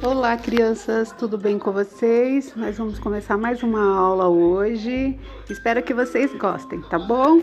Olá, crianças, tudo bem com vocês? Nós vamos começar mais uma aula hoje. Espero que vocês gostem, tá bom?